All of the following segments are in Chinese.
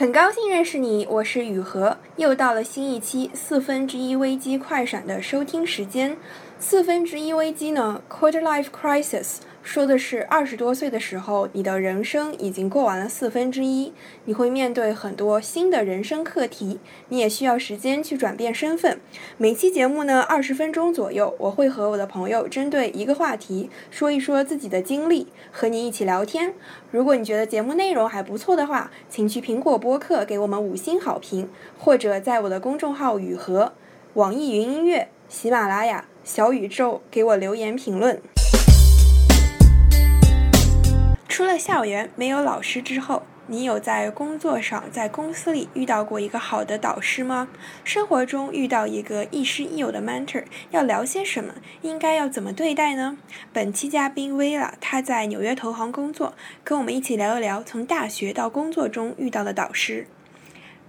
很高兴认识你，我是雨禾。又到了新一期四分之一危机快闪的收听时间。四分之一危机呢，quarter life crisis。说的是二十多岁的时候，你的人生已经过完了四分之一，你会面对很多新的人生课题，你也需要时间去转变身份。每期节目呢，二十分钟左右，我会和我的朋友针对一个话题说一说自己的经历，和你一起聊天。如果你觉得节目内容还不错的话，请去苹果播客给我们五星好评，或者在我的公众号雨禾、网易云音乐、喜马拉雅、小宇宙给我留言评论。出了校园没有老师之后，你有在工作上、在公司里遇到过一个好的导师吗？生活中遇到一个亦师亦友的 mentor，要聊些什么？应该要怎么对待呢？本期嘉宾 Vila，他在纽约投行工作，跟我们一起聊一聊从大学到工作中遇到的导师。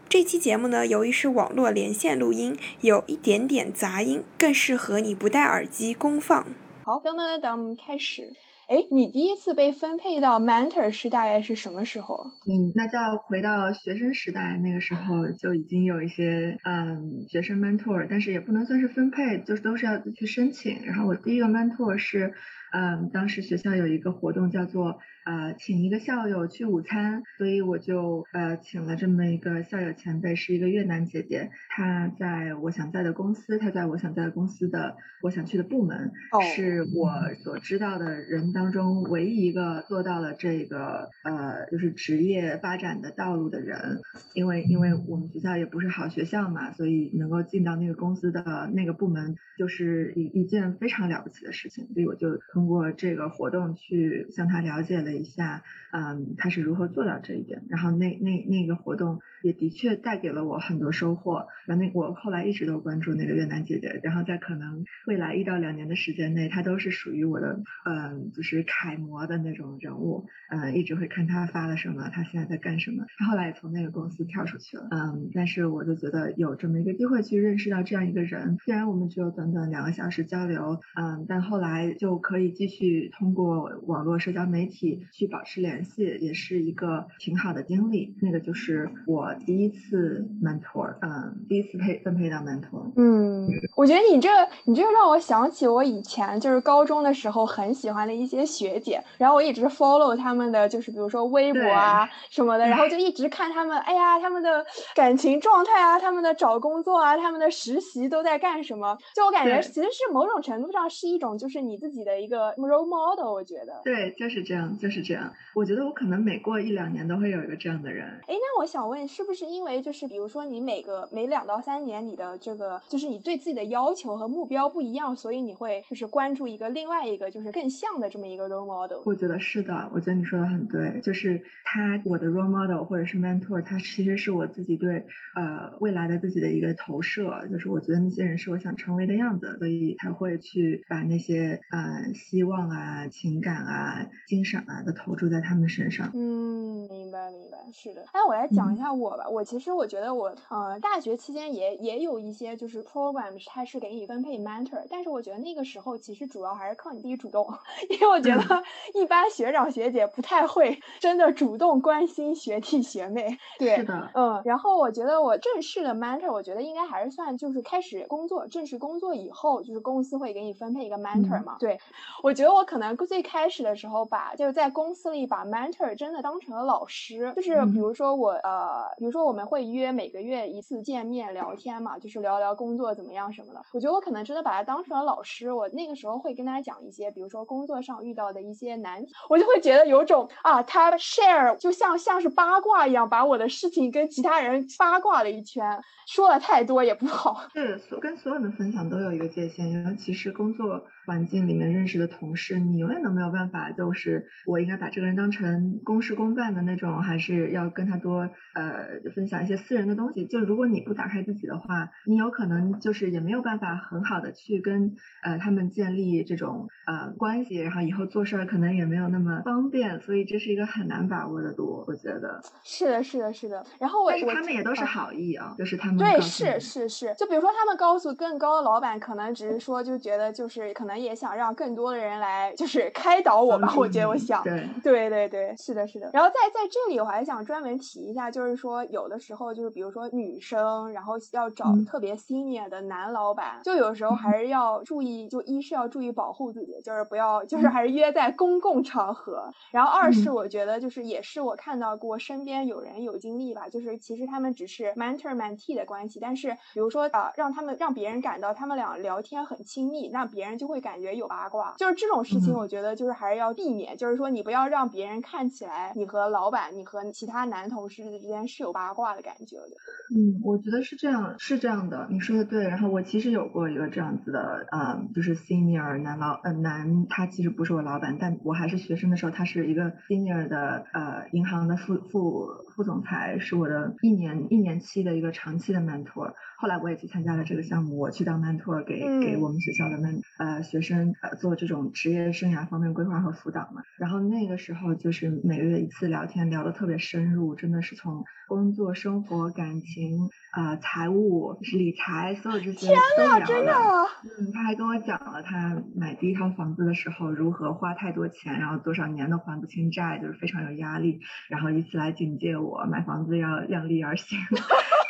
这期节目呢，由于是网络连线录音，有一点点杂音，更适合你不戴耳机公放。好，等等等等，开始。哎，你第一次被分配到 mentor 是大概是什么时候？嗯，那就要回到学生时代，那个时候就已经有一些嗯学生 mentor，但是也不能算是分配，就是都是要去申请。然后我第一个 mentor 是。嗯，当时学校有一个活动叫做呃，请一个校友去午餐，所以我就呃请了这么一个校友前辈，是一个越南姐姐，她在我想在的公司，她在我想在的公司的我想去的部门，是。我所知道的人当中唯一一个做到了这个呃就是职业发展的道路的人，因为因为我们学校也不是好学校嘛，所以能够进到那个公司的那个部门，就是一一件非常了不起的事情，所以我就。通过这个活动去向他了解了一下，嗯，他是如何做到这一点。然后那那那个活动也的确带给了我很多收获。然后那我后来一直都关注那个越南姐姐，然后在可能未来一到两年的时间内，她都是属于我的，嗯，就是楷模的那种人物。嗯，一直会看她发了什么，她现在在干什么。她后来也从那个公司跳出去了，嗯，但是我就觉得有这么一个机会去认识到这样一个人，虽然我们只有短短两个小时交流，嗯，但后来就可以。继续通过网络社交媒体去保持联系，也是一个挺好的经历。那个就是我第一次 mentor，嗯，第一次配分配到 mentor。嗯，我觉得你这你这让我想起我以前就是高中的时候很喜欢的一些学姐，然后我一直 follow 他们的，就是比如说微博啊什么的，然后就一直看他们，哎呀，他们的感情状态啊，他们的找工作啊，他们的实习都在干什么？就我感觉其实是某种程度上是一种就是你自己的一个。role model，我觉得对，就是这样，就是这样。我觉得我可能每过一两年都会有一个这样的人。哎，那我想问，是不是因为就是比如说你每个每两到三年，你的这个就是你对自己的要求和目标不一样，所以你会就是关注一个另外一个就是更像的这么一个 role model？我觉得是的，我觉得你说的很对，就是他我的 role model 或者是 mentor，他其实是我自己对呃未来的自己的一个投射，就是我觉得那些人是我想成为的样子，所以才会去把那些呃希希望啊，情感啊，精神啊，都投注在他们身上。嗯，明白明白，是的。哎我来讲一下我吧。我其实我觉得我，呃，大学期间也也有一些就是 program，它是给你分配 mentor，但是我觉得那个时候其实主要还是靠你自己主动，因为我觉得 一般学长学姐不太会真的主动关心学弟学妹。对，是的，嗯。然后我觉得我正式的 mentor，我觉得应该还是算就是开始工作，正式工作以后，就是公司会给你分配一个 mentor 嘛。对，我。我觉得我可能最开始的时候把就是在公司里把 mentor 真的当成了老师，就是比如说我呃，比如说我们会约每个月一次见面聊天嘛，就是聊聊工作怎么样什么的。我觉得我可能真的把他当成了老师，我那个时候会跟他讲一些，比如说工作上遇到的一些难题，我就会觉得有种啊，他 share 就像像是八卦一样，把我的事情跟其他人八卦了一圈，说了太多也不好。对，所跟所有人分享都有一个界限，尤其是工作。环境里面认识的同事，你永远都没有办法，就是我应该把这个人当成公事公办的那种，还是要跟他多呃分享一些私人的东西。就如果你不打开自己的话，你有可能就是也没有办法很好的去跟呃他们建立这种呃关系，然后以后做事儿可能也没有那么方便，所以这是一个很难把握的度，我觉得。是的，是的，是的。然后我他们也都是好意啊，就是他们对，是是是。就比如说他们告诉更高的老板，可能只是说就觉得就是可能。也想让更多的人来，就是开导我吧。我觉得，我想，对，对，对，对，是的，是的。然后在在这这里我还想专门提一下，就是说有的时候就是比如说女生，然后要找特别 senior 的男老板，就有时候还是要注意，就一是要注意保护自己，就是不要就是还是约在公共场合。然后二是我觉得就是也是我看到过身边有人有经历吧，就是其实他们只是 mentor mentee 的关系，但是比如说啊，让他们让别人感到他们俩聊天很亲密，那别人就会感觉有八卦，就是这种事情，我觉得就是还是要避免，就是说你不要让别人看起来你和老板、你和其他男同事之间是有八卦的感觉的。嗯，我觉得是这样，是这样的，你说的对。然后我其实有过一个这样子的，呃，就是 senior 男老，呃，男，他其实不是我老板，但我还是学生的时候，他是一个 senior 的，呃，银行的副副副总裁，是我的一年一年期的一个长期的 mentor。后来我也去参加了这个项目，我去当 mentor，给给我们学校的 men 呃学生呃做这种职业生涯方面规划和辅导嘛。然后那个时候就是每个月一次聊天，聊得特别深入，真的是从工作、生活、感情、呃财务、理财所有这些都聊了。嗯，他还跟我讲了他买第一套房子的时候如何花太多钱，然后多少年都还不清债，就是非常有压力，然后以此来警戒我买房子要量力而行。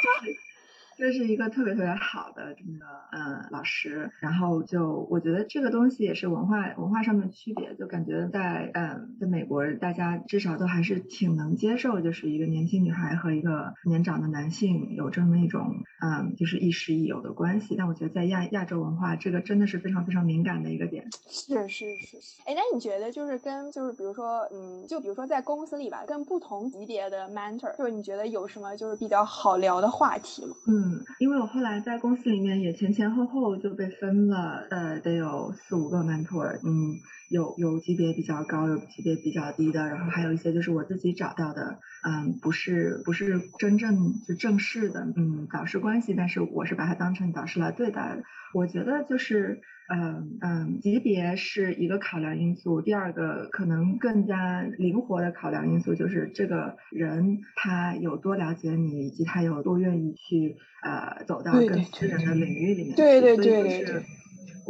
这是一个特别特别好的这个呃老师，然后就我觉得这个东西也是文化文化上面的区别，就感觉在嗯在美国大家至少都还是挺能接受，就是一个年轻女孩和一个年长的男性有这么一种嗯就是亦师亦友的关系，但我觉得在亚亚洲文化这个真的是非常非常敏感的一个点。是是是是，哎，那你觉得就是跟就是比如说嗯就比如说在公司里吧，跟不同级别的 mentor，就是你觉得有什么就是比较好聊的话题吗？嗯。因为我后来在公司里面也前前后后就被分了，呃，得有四五个 mentor，嗯，有有级别比较高，有级别比较低的，然后还有一些就是我自己找到的，嗯，不是不是真正就正式的，嗯，导师关系，但是我是把它当成导师来对待的。我觉得就是。嗯嗯，级别是一个考量因素，第二个可能更加灵活的考量因素就是这个人他有多了解你，以及他有多愿意去呃走到更私人的领域里面去，对对对对。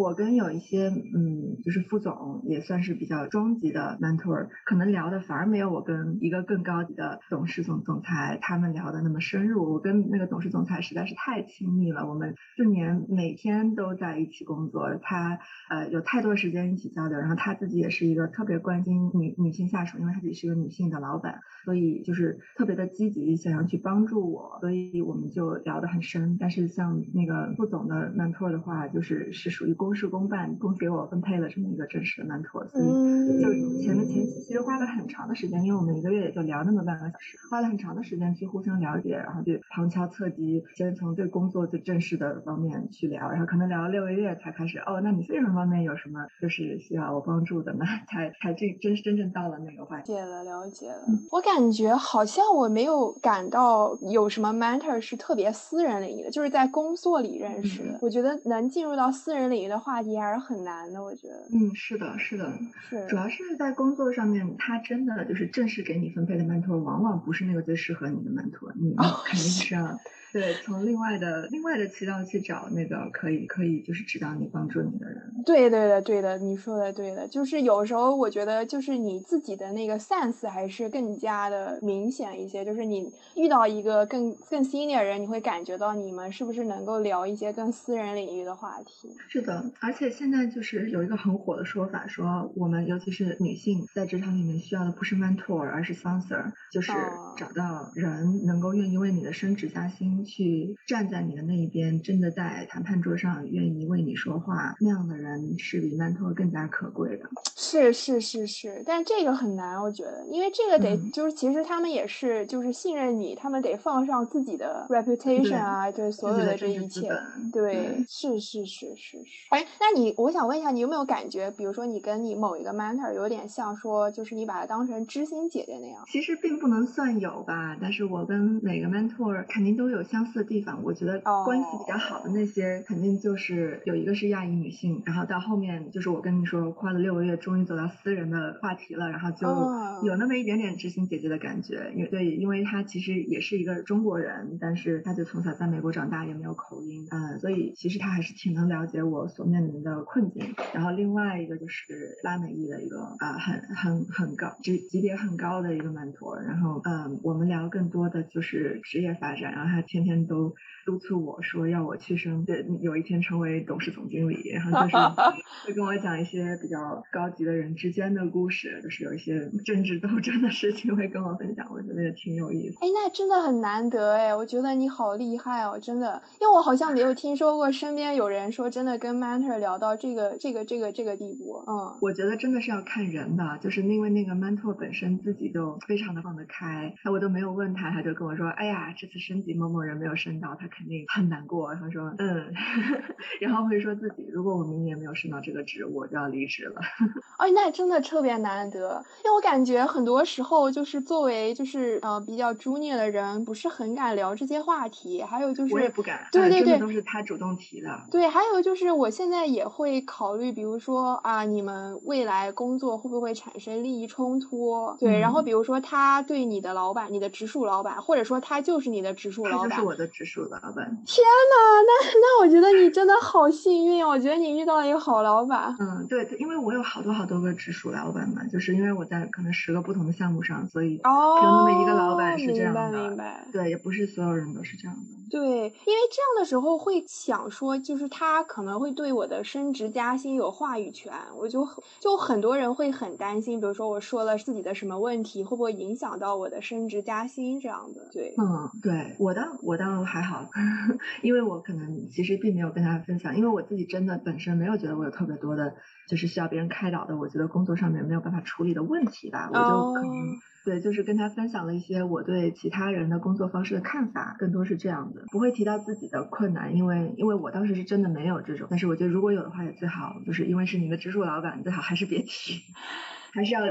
我跟有一些嗯，就是副总也算是比较中级的 mentor，可能聊的反而没有我跟一个更高级的董事总总裁他们聊的那么深入。我跟那个董事总裁实在是太亲密了，我们四年每天都在一起工作，他呃有太多时间一起交流，然后他自己也是一个特别关心女女性下属，因为他自己是一个女性的老板，所以就是特别的积极，想要去帮助我，所以我们就聊得很深。但是像那个副总的 mentor 的话，就是是属于公。公事公办，公司给我分配了这么一个正式的 mentor，所以就前面前期其实花了很长的时间，因为我们一个月也就聊那么半个小时，花了很长的时间去互相了解，然后就旁敲侧击，先从最工作最正式的方面去聊，然后可能聊了六个月才开始，哦，那你这种方面有什么就是需要我帮助的呢？才才真真真正到了那个话题。解了，了解了。我感觉好像我没有感到有什么 mentor 是特别私人领域的，就是在工作里认识的。我觉得能进入到私人领域。的话题还是很难的，我觉得。嗯，是的，是的，是。主要是在工作上面，他真的就是正式给你分配的 mentor，往往不是那个最适合你的 mentor，你肯定是要。对，从另外的另外的渠道去找那个可以可以就是指导你帮助你的人。对对的对的，你说的对的，就是有时候我觉得就是你自己的那个 sense 还是更加的明显一些，就是你遇到一个更更 senior 人，你会感觉到你们是不是能够聊一些更私人领域的话题。是的，而且现在就是有一个很火的说法，说我们尤其是女性在职场里面需要的不是 mentor，而是 sponsor，就是找到人能够愿意为你的升职加薪。去站在你的那一边，真的在谈判桌上愿意为你说话，那样的人是比 mentor 更加可贵的。是是是是，但这个很难，我觉得，因为这个得就是其实他们也是就是信任你，他们得放上自己的 reputation 啊，就是所有的这一切。对，是是是是是。哎，那你我想问一下，你有没有感觉，比如说你跟你某一个 mentor 有点像，说就是你把他当成知心姐姐那样？其实并不能算有吧，但是我跟每个 mentor 肯定都有。相似的地方。我觉得关系比较好的那些，肯定就是有一个是亚裔女性，然后到后面就是我跟你说，跨了六个月，终于走到私人的话题了，然后就有那么一点点知心姐姐的感觉。因为对，因为她其实也是一个中国人，但是她就从小在美国长大，也没有口音，嗯，所以其实她还是挺能了解我所面临的困境。然后另外一个就是拉美裔的一个啊，很很很高级级别很高的一个 mentor，然后嗯，我们聊更多的就是职业发展，然后他天天天都督促我说要我去升，对，有一天成为董事总经理，然后就是 会跟我讲一些比较高级的人之间的故事，就是有一些政治斗争的事情会跟我分享，我觉得也挺有意思。哎，那真的很难得哎，我觉得你好厉害哦，真的，因为我好像没有听说过身边有人说真的跟 mentor 聊到这个这个这个这个地步，嗯，我觉得真的是要看人的，就是因为那个 mentor 本身自己就非常的放得开，我都没有问他，他就跟我说，哎呀，这次升级某某人没有升到，他肯定很难过。他说，嗯，然后会说自己，如果我明年没有升到这个职，我就要离职了。哎，那真的特别难得，因为我感觉很多时候就是作为就是呃比较 junior 的人，不是很敢聊这些话题。还有就是我也不敢，对对对，都是他主动提的。对，还有就是我现在也会考虑，比如说啊，你们未来工作会不会产生利益冲突？对，然后比如说他对你的老板，你的直属老板，或者说他就是你的直属老板，就是我的直属老板。天呐，那那我觉得你真的好幸运，我觉得你遇到了一个好老板。嗯，对，因为我有好多好多个直属老板嘛，就是因为我在可能十个不同的项目上，所以有那么一个老板是这样的。明白，明白。对，也不是所有人都是这样的。对，因为这样的时候会想说，就是他可能会对我的升职加薪有话语权，我就就很多人会很担心，比如说我说了自己的什么问题，会不会影响到我的升职加薪这样的。对，嗯，对我倒我倒还好，因为我可能其实并没有跟他分享，因为我自己真的本身没有觉得我有特别多的，就是需要别人开导的，我觉得工作上面没有办法处理的问题吧，我就可能。对，就是跟他分享了一些我对其他人的工作方式的看法，更多是这样的，不会提到自己的困难，因为因为我当时是真的没有这种，但是我觉得如果有的话也最好，就是因为是你的直属老板，最好还是别提。还是要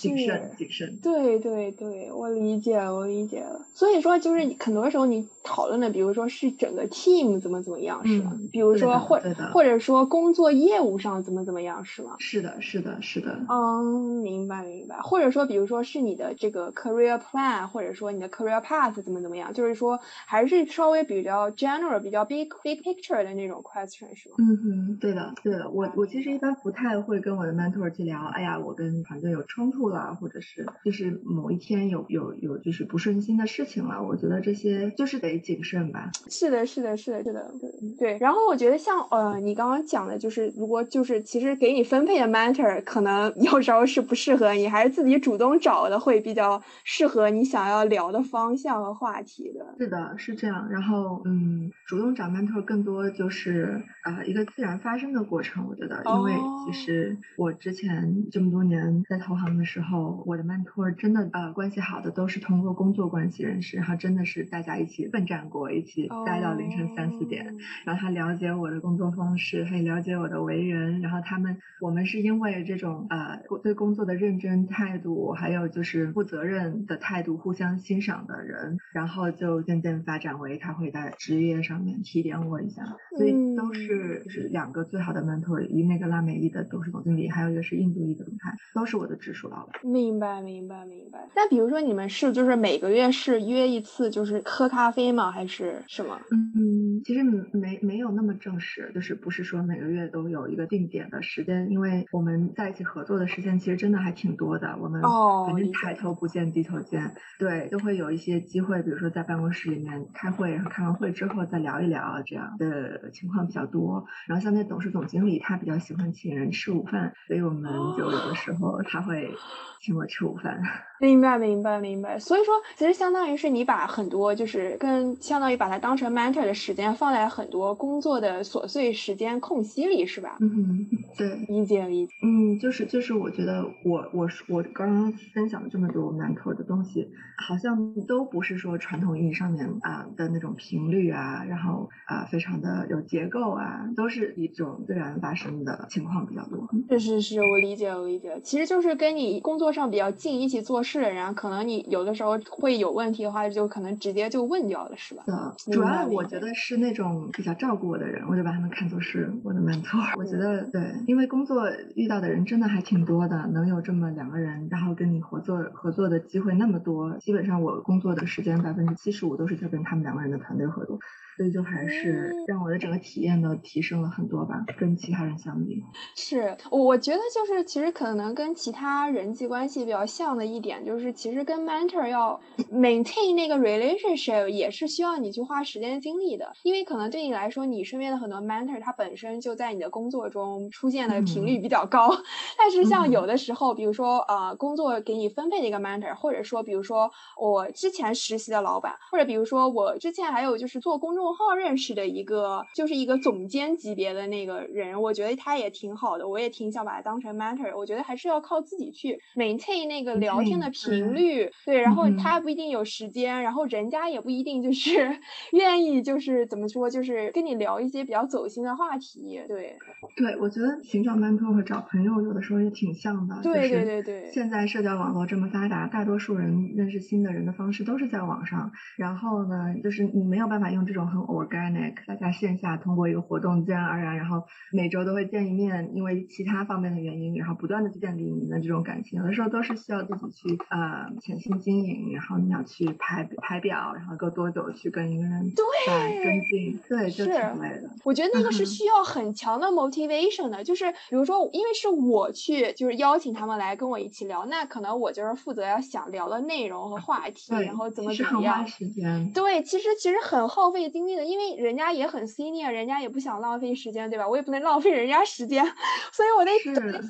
谨慎，谨慎。对对对，我理解，我理解了。所以说，就是很多时候你讨论的，比如说是整个 team 怎么怎么样，是吗？比如说或或者说工作业务上怎么怎么样，是吗？是的，是的，是的。嗯，明白明白。或者说，比如说是你的这个 career plan，或者说你的 career path 怎么怎么样，就是说还是稍微比较 general、比较 big big picture 的那种 question，是吗？嗯哼，对的，对的。我我其实一般不太会跟我的 mentor 去聊，哎呀，我跟团队有冲突了，或者是就是某一天有有有就是不顺心的事情了，我觉得这些就是得谨慎吧。是的，是的，是的，是的，对对。然后我觉得像呃你刚刚讲的，就是如果就是其实给你分配的 mentor 可能 有时候是不适合你，还是自己主动找的会比较适合你想要聊的方向和话题的。是的，是这样。然后嗯，主动找 mentor 更多就是呃一个自然发生的过程，我觉得，因为其实我之前这么多年在投行的时候，我的 mentor 真的呃关系好的都是通过工作关系认识，然后真的是大家一起奋战过，一起待到凌晨三四点，然后他了解我的工作方式，他也了解我的为人，然后他们我们是因为这种呃对工作的认真态度，还有就是负责任的态度，互相欣赏的人，然后就渐渐发展为他会在职业上面提点我一下，所以都是就是两个最好的 mentor，一那个拉美裔的董事总经理，还有一个是印度裔的总裁，都是我的直属老板。明白，明白，明白。那比如说你们是就是每个月是约一次，就是喝咖啡吗？还是什么？嗯，其实没没有那么正式，就是不是说每个月都有一个定点的时间，因为我们在一起合作的时间其实真的还挺多的。我们反正抬头不见低头见，对，就会有一些机会，比如说在办公室里面开会，然后开完会之后再聊一聊，这样的情况比较多。然后像那董事总经理，他比较喜欢请人吃午饭，所以我们就有的时候他会。请我吃午饭，明白明白明白。所以说，其实相当于是你把很多就是跟相当于把它当成 mentor 的时间间放在很多工作的琐碎时间空隙里，是吧？嗯，对，理解理解。嗯，就是就是我觉得我我我刚刚分享了这么多 mentor 的东西，好像都不是说传统意义上面啊的那种频率啊，然后啊非常的有结构啊，都是一种自然发生的情况比较多。是是是，我理解我理解。其实就是跟你工作上比较近一起做事的人，可能你有的时候会有问题的话，就可能直接就问掉了，是吧？主要我觉得是那种比较照顾我的人，我就把他们看作是我的 mentor。我觉得对，因为工作遇到的人真的还挺多的，能有这么两个人，然后跟你合作合作的机会那么多，基本上我工作的时间百分之七十五都是在跟他们两个人的团队合作。所以就还是让我的整个体验都提升了很多吧，跟其他人相比。是，我觉得就是其实可能跟其他人际关系比较像的一点，就是其实跟 mentor 要 maintain 那个 relationship 也是需要你去花时间精力的，因为可能对你来说，你身边的很多 mentor 他本身就在你的工作中出现的频率比较高，但是像有的时候，比如说呃工作给你分配的一个 mentor，或者说比如说我之前实习的老板，或者比如说我之前还有就是做公众号认识的一个，就是一个总监级别的那个人，我觉得他也挺好的，我也挺想把他当成 mentor。我觉得还是要靠自己去 maintain 那个聊天的频率，对，然后他不一定有时间，然后人家也不一定就是 愿意，就是怎么说，就是跟你聊一些比较走心的话题，对。对，我觉得寻找 mentor 和找朋友有的时候也挺像的，对对对对。现在社交网络这么发达，大多数人认识新的人的方式都是在网上，然后呢，就是你没有办法用这种很。organic，大家线下通过一个活动自然而然，然后每周都会见一面，因为其他方面的原因，然后不断的去建立你们的这种感情。有的时候都是需要自己去呃潜心经营，然后你要去排排表，然后够多久去跟一个人对跟进，对，就挺累的。我觉得那个是需要很强的 motivation 的，就是比如说，因为是我去就是邀请他们来跟我一起聊，那可能我就是负责要想聊的内容和话题，然后怎么怎么样。时间。对，其实其实很耗费精力。因为人家也很 senior，人家也不想浪费时间，对吧？我也不能浪费人家时间，所以我得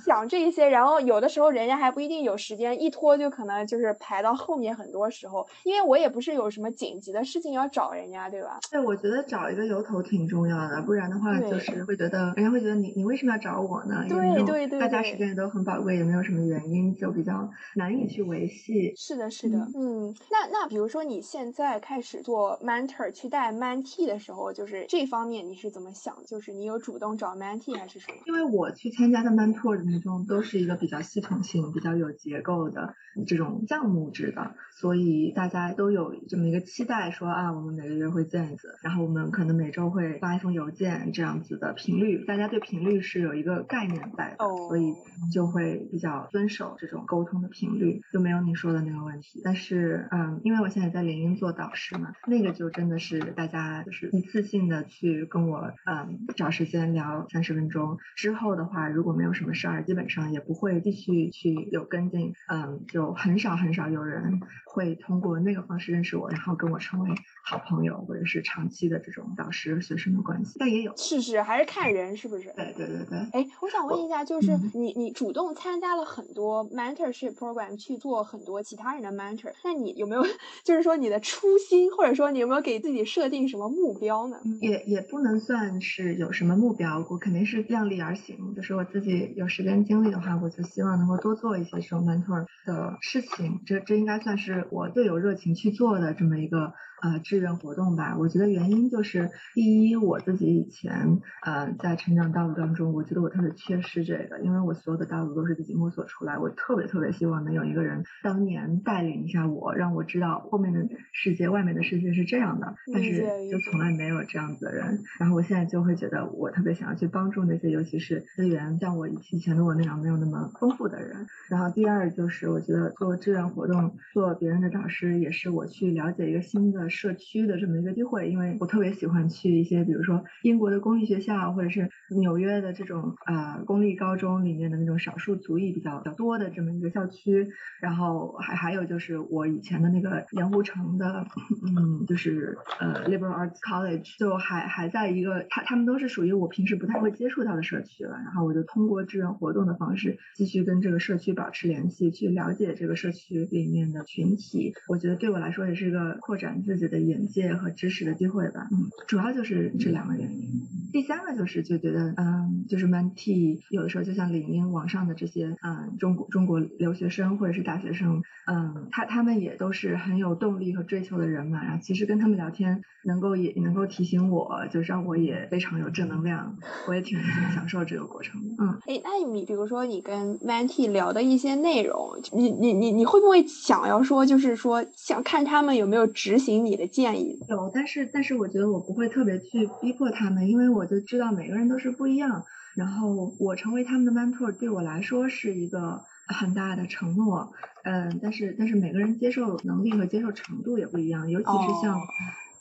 想这些。然后有的时候人家还不一定有时间，一拖就可能就是排到后面很多时候。因为我也不是有什么紧急的事情要找人家，对吧？对，我觉得找一个由头挺重要的，不然的话就是会觉得人家会觉得你你为什么要找我呢？对对对，大家时间也都很宝贵，也没有什么原因，就比较难以去维系。是的，是的，嗯。那那比如说你现在开始做 mentor 去带 mentee。的时候，就是这方面你是怎么想？就是你有主动找 mentee 还是什么？因为我去参加的 mentor 的那种都是一个比较系统性、比较有结构的这种项目制的，所以大家都有这么一个期待，说啊，我们每个月会见一次，然后我们可能每周会发一封邮件，这样子的频率，大家对频率是有一个概念在的，所以就会比较遵守这种沟通的频率，就没有你说的那个问题。但是，嗯，因为我现在在联英做导师嘛，那个就真的是大家。就是一次性的去跟我嗯找时间聊三十分钟之后的话，如果没有什么事儿，基本上也不会继续去有跟进，嗯，就很少很少有人会通过那个方式认识我，然后跟我成为好朋友或者是长期的这种导师学生的关系。但也有是是还是看人是不是？对对对对。哎，我想问一下，就是你你主动参加了很多 mentorship program 去做很多其他人的 mentor，那你有没有 就是说你的初心，或者说你有没有给自己设定什么？什么目标呢？也也不能算是有什么目标，我肯定是量力而行。就是我自己有时间精力的话，我就希望能够多做一些这种 mentor 的事情。这这应该算是我最有热情去做的这么一个。呃，志愿活动吧，我觉得原因就是，第一，我自己以前呃在成长道路当中，我觉得我特别缺失这个，因为我所有的道路都是自己摸索出来，我特别特别希望能有一个人当年带领一下我，让我知道后面的世界、外面的世界是这样的，但是就从来没有这样子的人。然后我现在就会觉得，我特别想要去帮助那些，尤其是资源像我以前的我那样没有那么丰富的人。然后第二就是，我觉得做志愿活动、做别人的导师，也是我去了解一个新的。社区的这么一个机会，因为我特别喜欢去一些，比如说英国的公立学校，或者是纽约的这种呃公立高中里面的那种少数族裔比较比较多的这么一个校区，然后还还有就是我以前的那个盐湖城的，嗯，就是呃 Liberal Arts College，就还还在一个他他们都是属于我平时不太会接触到的社区了，然后我就通过志愿活动的方式继续跟这个社区保持联系，去了解这个社区里面的群体。我觉得对我来说也是一个扩展自自己的眼界和知识的机会吧。嗯，主要就是这两个原因。第三个就是就觉得，嗯，就是 Mentee 有的时候就像领英网上的这些，嗯，中国中国留学生或者是大学生，嗯，他他们也都是很有动力和追求的人嘛。然后其实跟他们聊天，能够也能够提醒我，就让我也非常有正能量。我也挺享受这个过程的。嗯，哎，那你比如说你跟 Mentee 聊的一些内容，你你你你会不会想要说，就是说想看他们有没有执行你的建议？有，但是但是我觉得我不会特别去逼迫他们，因为我就知道每个人都是不一样。然后我成为他们的 mentor 对我来说是一个很大的承诺。嗯，但是但是每个人接受能力和接受程度也不一样，尤其是像。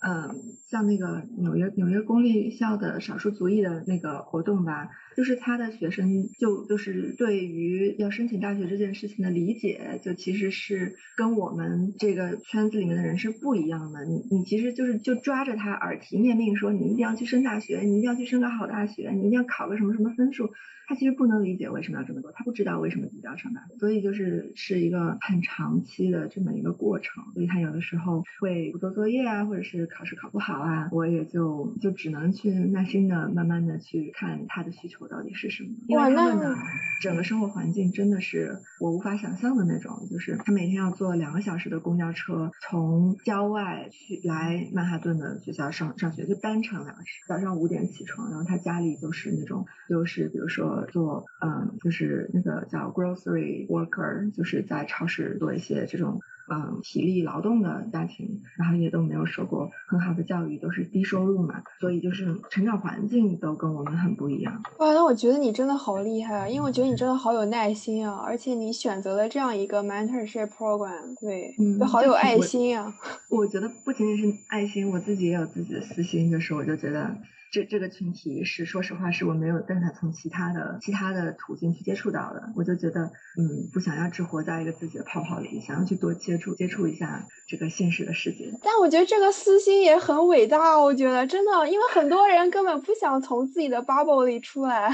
嗯，像那个纽约纽约公立校的少数族裔的那个活动吧，就是他的学生就就是对于要申请大学这件事情的理解，就其实是跟我们这个圈子里面的人是不一样的。你你其实就是就抓着他耳提面命说，你一定要去升大学，你一定要去升个好大学，你一定要考个什么什么分数。他其实不能理解为什么要这么做，他不知道为什么自己要上大学，所以就是是一个很长期的这么一个过程。所以他有的时候会不做作业啊，或者是考试考不好啊，我也就就只能去耐心的、慢慢的去看他的需求到底是什么。因为他们的 整个生活环境真的是我无法想象的那种，就是他每天要坐两个小时的公交车从郊外去来曼哈顿的学校上上学，就单程两个小时，早上五点起床，然后他家里就是那种就是比如说。做嗯，就是那个叫 grocery worker，就是在超市做一些这种嗯体力劳动的家庭，然后也都没有受过很好的教育，都是低收入嘛，所以就是成长环境都跟我们很不一样。哇，那我觉得你真的好厉害啊，因为我觉得你真的好有耐心啊，而且你选择了这样一个 mentorship program，对，嗯，好有爱心啊。我觉得不仅仅是爱心，我自己也有自己的私心，就是我就觉得。这这个群体是，说实话，是我没有办法从其他的其他的途径去接触到的。我就觉得，嗯，不想要只活在一个自己的泡泡里，想要去多接触接触一下这个现实的世界。但我觉得这个私心也很伟大，我觉得真的，因为很多人根本不想从自己的 bubble 里出来。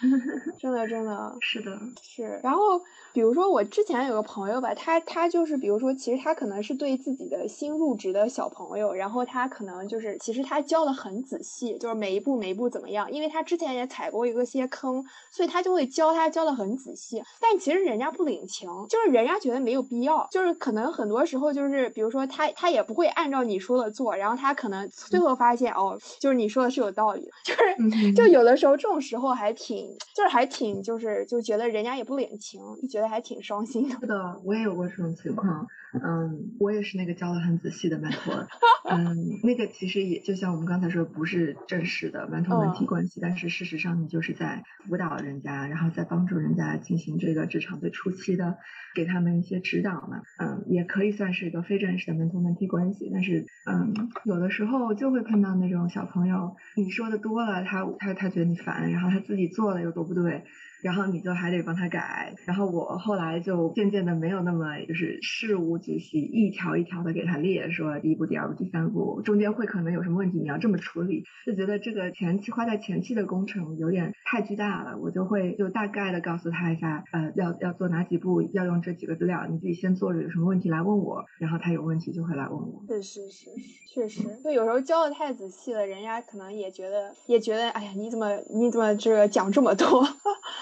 真的，真的是的，是。然后，比如说我之前有个朋友吧，他他就是，比如说，其实他可能是对自己的新入职的小朋友，然后他可能就是，其实他教的很仔细，就是每一步每一步怎么样，因为他之前也踩过一个些坑，所以他就会教他教的很仔细。但其实人家不领情，就是人家觉得没有必要，就是可能很多时候就是，比如说他他也不会按照你说的做，然后他可能最后发现哦，就是你说的是有道理，就是就有的时候这种时候还挺。就是还挺，就是就觉得人家也不领情，就觉得还挺伤心的。是的，我也有过这种情况。嗯，我也是那个教的很仔细的 mentor。嗯，那个其实也就像我们刚才说，不是正式的 mentor mentee 关系，但是事实上你就是在辅导人家，然后在帮助人家进行这个职场最初期的，给他们一些指导嘛。嗯，也可以算是一个非正式的 mentor mentee 关系。但是，嗯，有的时候就会碰到那种小朋友，你说的多了，他他他觉得你烦，然后他自己做了又做不对。然后你就还得帮他改，然后我后来就渐渐的没有那么就是事无巨细，一条一条的给他列，说第一步、第二步、第三步，中间会可能有什么问题，你要这么处理，就觉得这个前期花在前期的工程有点太巨大了，我就会就大概的告诉他一下，呃，要要做哪几步，要用这几个资料，你自己先做着，有什么问题来问我，然后他有问题就会来问我。是是是，确实，就有时候教的太仔细了，人家可能也觉得也觉得，哎呀，你怎么你怎么这个讲这么多？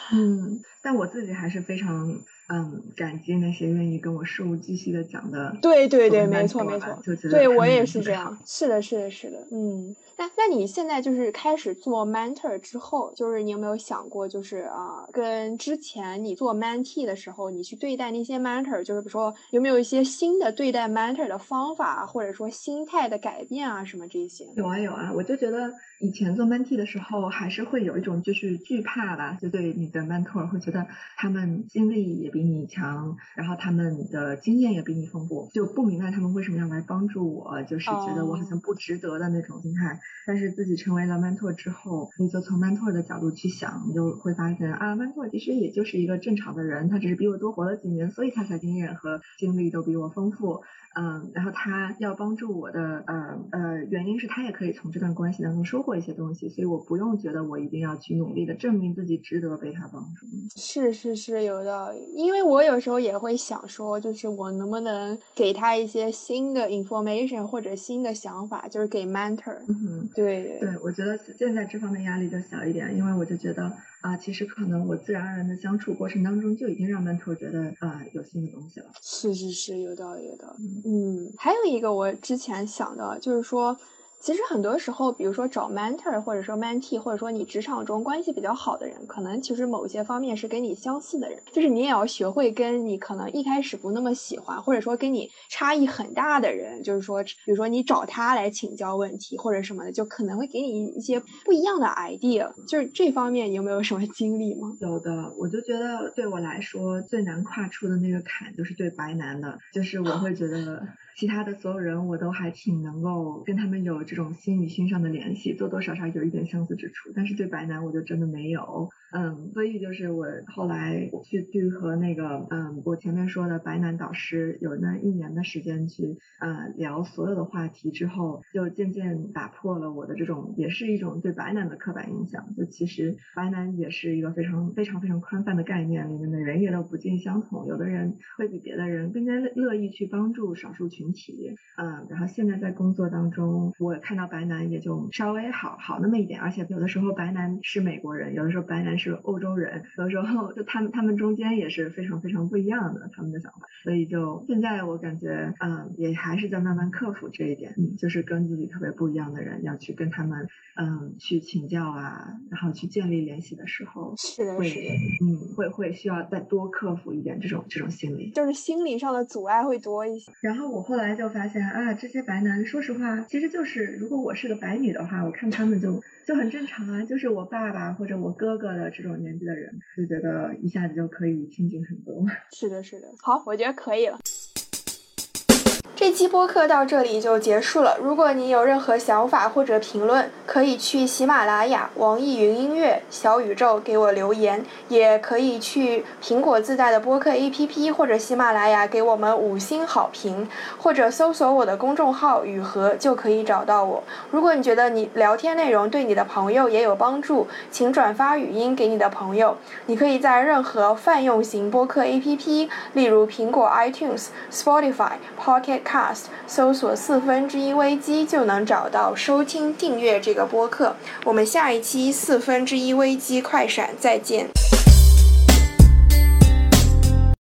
嗯，但我自己还是非常嗯感激那些愿意跟我事无巨细的讲的。对对对，没错没错，对我也是这样。是的，是的，是的。嗯，那那你现在就是开始做 mentor 之后，就是你有没有想过，就是啊，跟之前你做 mentee 的时候，你去对待那些 mentor，就是比如说有没有一些新的对待 mentor 的方法，或者说心态的改变啊，什么这些？有啊有啊，我就觉得以前做 mentee 的时候，还是会有一种就是惧怕吧，就对你的 mentor 会觉得他们经历也比你强，然后他们的经验也比你丰富，就不明白他们为什么要来帮助我，就是觉得我好像不值得的那种心态。但是自己成为了 mentor 之后，你就从 mentor 的角度去想，你就会发现啊，mentor 其实也就是一个正常的人，他只是比我多活了几年，所以他才经验和经历都比我丰富。嗯，然后他要帮助我的，呃呃，原因是他也可以从这段关系当中收获一些东西，所以我不用觉得我一定要去努力的证明自己值得被他帮助。是是是，有道理。因为我有时候也会想说，就是我能不能给他一些新的 information 或者新的想法，就是给 mentor。嗯，对对，我觉得现在这方面压力就小一点，因为我就觉得啊，其实可能我自然而然的相处过程当中就已经让 mentor 觉得啊有新的东西了。是是是，有道理有道理。嗯，还有一个我之前想的，就是说。其实很多时候，比如说找 mentor，或者说 mentee，或者说你职场中关系比较好的人，可能其实某些方面是跟你相似的人，就是你也要学会跟你可能一开始不那么喜欢，或者说跟你差异很大的人，就是说，比如说你找他来请教问题或者什么的，就可能会给你一些不一样的 idea。就是这方面，你有没有什么经历吗？有的，我就觉得对我来说最难跨出的那个坎，就是对白男的，就是我会觉得。其他的所有人，我都还挺能够跟他们有这种心与心上的联系，多多少少有一点相似之处。但是对白男，我就真的没有。嗯，所以就是我后来去去和那个嗯，我前面说的白男导师有那一年的时间去呃聊所有的话题之后，就渐渐打破了我的这种也是一种对白男的刻板印象。就其实白男也是一个非常非常非常宽泛的概念，里面的人也都不尽相同。有的人会比别的人更加乐意去帮助少数群。体，嗯，然后现在在工作当中，我看到白男也就稍微好好那么一点，而且有的时候白男是美国人，有的时候白男是欧洲人，有的时候就他们他们中间也是非常非常不一样的他们的想法，所以就现在我感觉，嗯，也还是在慢慢克服这一点，嗯，就是跟自己特别不一样的人要去跟他们，嗯，去请教啊，然后去建立联系的时候，是的，是的，嗯，会会需要再多克服一点这种这种心理，就是心理上的阻碍会多一些。然后我后后。来就发现啊，这些白男，说实话，其实就是如果我是个白女的话，我看他们就就很正常啊，就是我爸爸或者我哥哥的这种年纪的人，就觉得一下子就可以亲近很多。是的，是的，好，我觉得可以了。这期播客到这里就结束了。如果你有任何想法或者评论，可以去喜马拉雅、网易云音乐、小宇宙给我留言，也可以去苹果自带的播客 APP 或者喜马拉雅给我们五星好评，或者搜索我的公众号“雨禾”就可以找到我。如果你觉得你聊天内容对你的朋友也有帮助，请转发语音给你的朋友。你可以在任何泛用型播客 APP，例如苹果 iTunes、Spotify、Pocket。Cast 搜索四分之一危机就能找到收听订阅这个播客。我们下一期四分之一危机快闪再见。